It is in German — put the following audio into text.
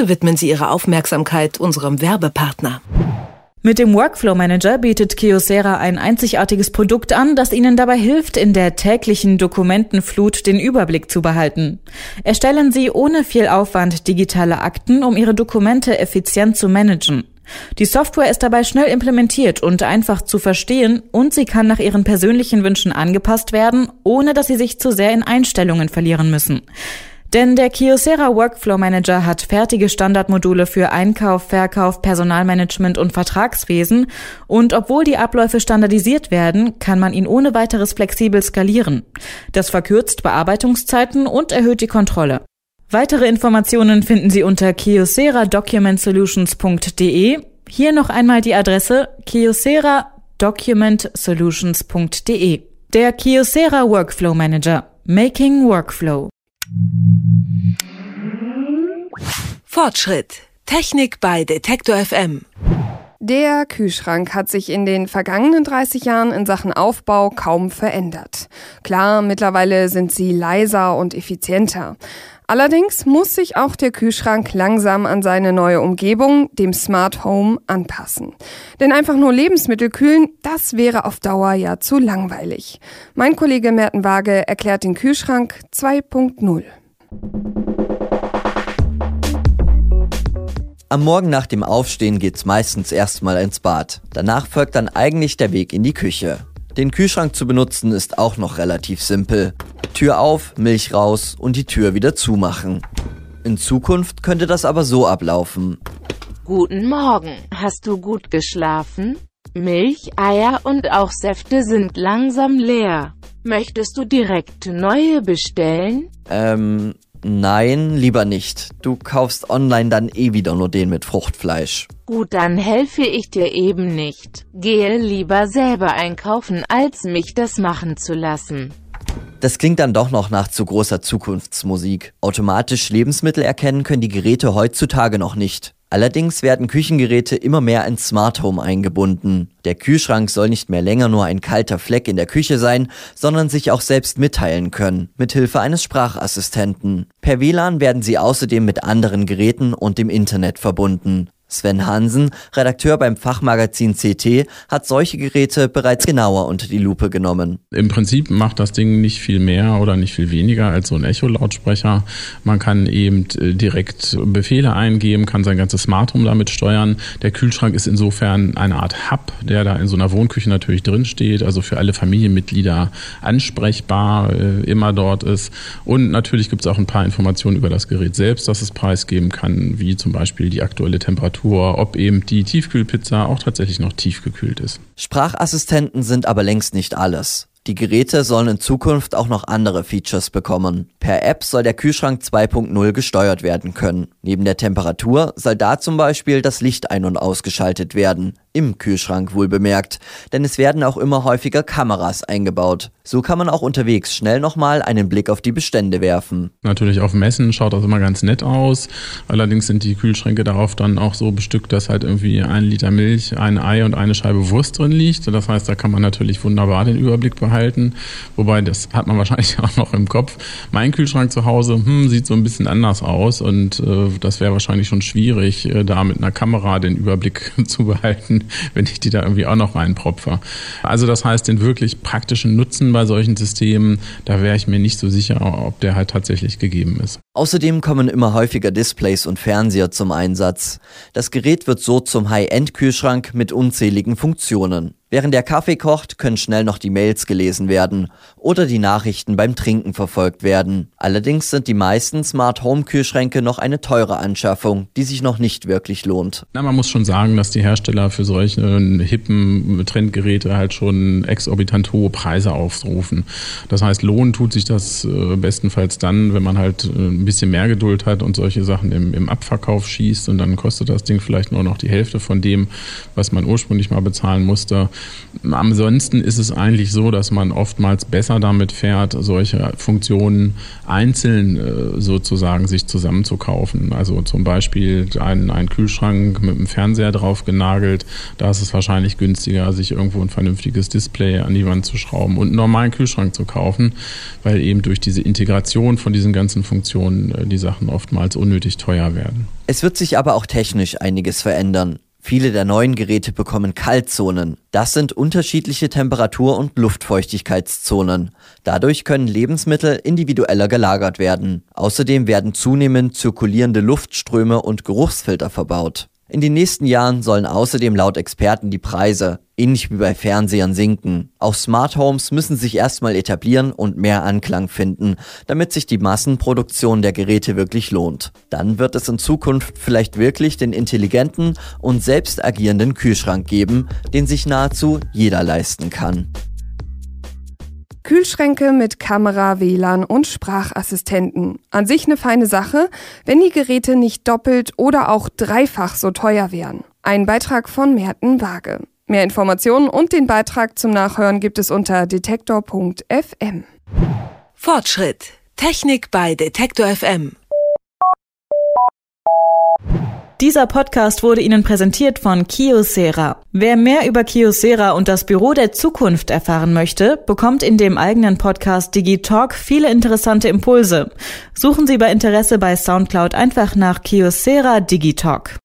Bitte widmen Sie Ihre Aufmerksamkeit unserem Werbepartner. Mit dem Workflow Manager bietet Kyocera ein einzigartiges Produkt an, das Ihnen dabei hilft, in der täglichen Dokumentenflut den Überblick zu behalten. Erstellen Sie ohne viel Aufwand digitale Akten, um Ihre Dokumente effizient zu managen. Die Software ist dabei schnell implementiert und einfach zu verstehen und sie kann nach Ihren persönlichen Wünschen angepasst werden, ohne dass Sie sich zu sehr in Einstellungen verlieren müssen. Denn der Kyocera Workflow Manager hat fertige Standardmodule für Einkauf, Verkauf, Personalmanagement und Vertragswesen und obwohl die Abläufe standardisiert werden, kann man ihn ohne weiteres flexibel skalieren. Das verkürzt Bearbeitungszeiten und erhöht die Kontrolle. Weitere Informationen finden Sie unter kyocera-document-solutions.de. Hier noch einmal die Adresse kyocera-document-solutions.de. Der Kyocera Workflow Manager. Making Workflow. Fortschritt. Technik bei Detektor FM. Der Kühlschrank hat sich in den vergangenen 30 Jahren in Sachen Aufbau kaum verändert. Klar, mittlerweile sind sie leiser und effizienter. Allerdings muss sich auch der Kühlschrank langsam an seine neue Umgebung, dem Smart Home, anpassen. Denn einfach nur Lebensmittel kühlen, das wäre auf Dauer ja zu langweilig. Mein Kollege Merten Waage erklärt den Kühlschrank 2.0. Am Morgen nach dem Aufstehen geht's meistens erstmal ins Bad. Danach folgt dann eigentlich der Weg in die Küche. Den Kühlschrank zu benutzen ist auch noch relativ simpel. Tür auf, Milch raus und die Tür wieder zumachen. In Zukunft könnte das aber so ablaufen. Guten Morgen. Hast du gut geschlafen? Milch, Eier und auch Säfte sind langsam leer. Möchtest du direkt neue bestellen? Ähm, nein, lieber nicht. Du kaufst online dann eh wieder nur den mit Fruchtfleisch. Gut, dann helfe ich dir eben nicht. Gehe lieber selber einkaufen, als mich das machen zu lassen. Das klingt dann doch noch nach zu großer Zukunftsmusik. Automatisch Lebensmittel erkennen können die Geräte heutzutage noch nicht. Allerdings werden Küchengeräte immer mehr ins Smart Home eingebunden. Der Kühlschrank soll nicht mehr länger nur ein kalter Fleck in der Küche sein, sondern sich auch selbst mitteilen können, mithilfe eines Sprachassistenten. Per WLAN werden sie außerdem mit anderen Geräten und dem Internet verbunden. Sven Hansen, Redakteur beim Fachmagazin CT, hat solche Geräte bereits genauer unter die Lupe genommen. Im Prinzip macht das Ding nicht viel mehr oder nicht viel weniger als so ein Echo-Lautsprecher. Man kann eben äh, direkt Befehle eingeben, kann sein ganzes Smart Home damit steuern. Der Kühlschrank ist insofern eine Art Hub, der da in so einer Wohnküche natürlich drin steht, also für alle Familienmitglieder ansprechbar, äh, immer dort ist. Und natürlich gibt es auch ein paar Informationen über das Gerät selbst, das es preisgeben kann, wie zum Beispiel die aktuelle Temperatur Temperatur, ob eben die Tiefkühlpizza auch tatsächlich noch tiefgekühlt ist. Sprachassistenten sind aber längst nicht alles. Die Geräte sollen in Zukunft auch noch andere Features bekommen. Per App soll der Kühlschrank 2.0 gesteuert werden können. Neben der Temperatur soll da zum Beispiel das Licht ein- und ausgeschaltet werden. Im Kühlschrank wohl bemerkt, denn es werden auch immer häufiger Kameras eingebaut. So kann man auch unterwegs schnell nochmal einen Blick auf die Bestände werfen. Natürlich auf Messen schaut das immer ganz nett aus. Allerdings sind die Kühlschränke darauf dann auch so bestückt, dass halt irgendwie ein Liter Milch, ein Ei und eine Scheibe Wurst drin liegt. Das heißt, da kann man natürlich wunderbar den Überblick behalten. Wobei, das hat man wahrscheinlich auch noch im Kopf. Mein Kühlschrank zu Hause hm, sieht so ein bisschen anders aus und äh, das wäre wahrscheinlich schon schwierig, äh, da mit einer Kamera den Überblick zu behalten wenn ich die da irgendwie auch noch reinpropfe. Also das heißt, den wirklich praktischen Nutzen bei solchen Systemen, da wäre ich mir nicht so sicher, ob der halt tatsächlich gegeben ist. Außerdem kommen immer häufiger Displays und Fernseher zum Einsatz. Das Gerät wird so zum High-End-Kühlschrank mit unzähligen Funktionen. Während der Kaffee kocht, können schnell noch die Mails gelesen werden oder die Nachrichten beim Trinken verfolgt werden. Allerdings sind die meisten Smart Home Kühlschränke noch eine teure Anschaffung, die sich noch nicht wirklich lohnt. Na, man muss schon sagen, dass die Hersteller für solche hippen Trendgeräte halt schon exorbitant hohe Preise aufrufen. Das heißt, lohnen tut sich das äh, bestenfalls dann, wenn man halt äh, ein bisschen mehr Geduld hat und solche Sachen im, im Abverkauf schießt und dann kostet das Ding vielleicht nur noch die Hälfte von dem, was man ursprünglich mal bezahlen musste. Ansonsten ist es eigentlich so, dass man oftmals besser damit fährt, solche Funktionen einzeln äh, sozusagen sich zusammenzukaufen. Also zum Beispiel einen, einen Kühlschrank mit einem Fernseher drauf genagelt. Da ist es wahrscheinlich günstiger, sich irgendwo ein vernünftiges Display an die Wand zu schrauben und einen normalen Kühlschrank zu kaufen, weil eben durch diese Integration von diesen ganzen Funktionen äh, die Sachen oftmals unnötig teuer werden. Es wird sich aber auch technisch einiges verändern. Viele der neuen Geräte bekommen Kaltzonen. Das sind unterschiedliche Temperatur- und Luftfeuchtigkeitszonen. Dadurch können Lebensmittel individueller gelagert werden. Außerdem werden zunehmend zirkulierende Luftströme und Geruchsfilter verbaut. In den nächsten Jahren sollen außerdem laut Experten die Preise, ähnlich wie bei Fernsehern, sinken. Auch Smart Homes müssen sich erstmal etablieren und mehr Anklang finden, damit sich die Massenproduktion der Geräte wirklich lohnt. Dann wird es in Zukunft vielleicht wirklich den intelligenten und selbst agierenden Kühlschrank geben, den sich nahezu jeder leisten kann. Kühlschränke mit Kamera, WLAN und Sprachassistenten. An sich eine feine Sache, wenn die Geräte nicht doppelt oder auch dreifach so teuer wären. Ein Beitrag von Merten Waage. Mehr Informationen und den Beitrag zum Nachhören gibt es unter detektor.fm. Fortschritt. Technik bei Detektor FM. Dieser Podcast wurde Ihnen präsentiert von Kiosera. Wer mehr über Kiosera und das Büro der Zukunft erfahren möchte, bekommt in dem eigenen Podcast Digitalk viele interessante Impulse. Suchen Sie bei Interesse bei Soundcloud einfach nach Kiosera Digitalk.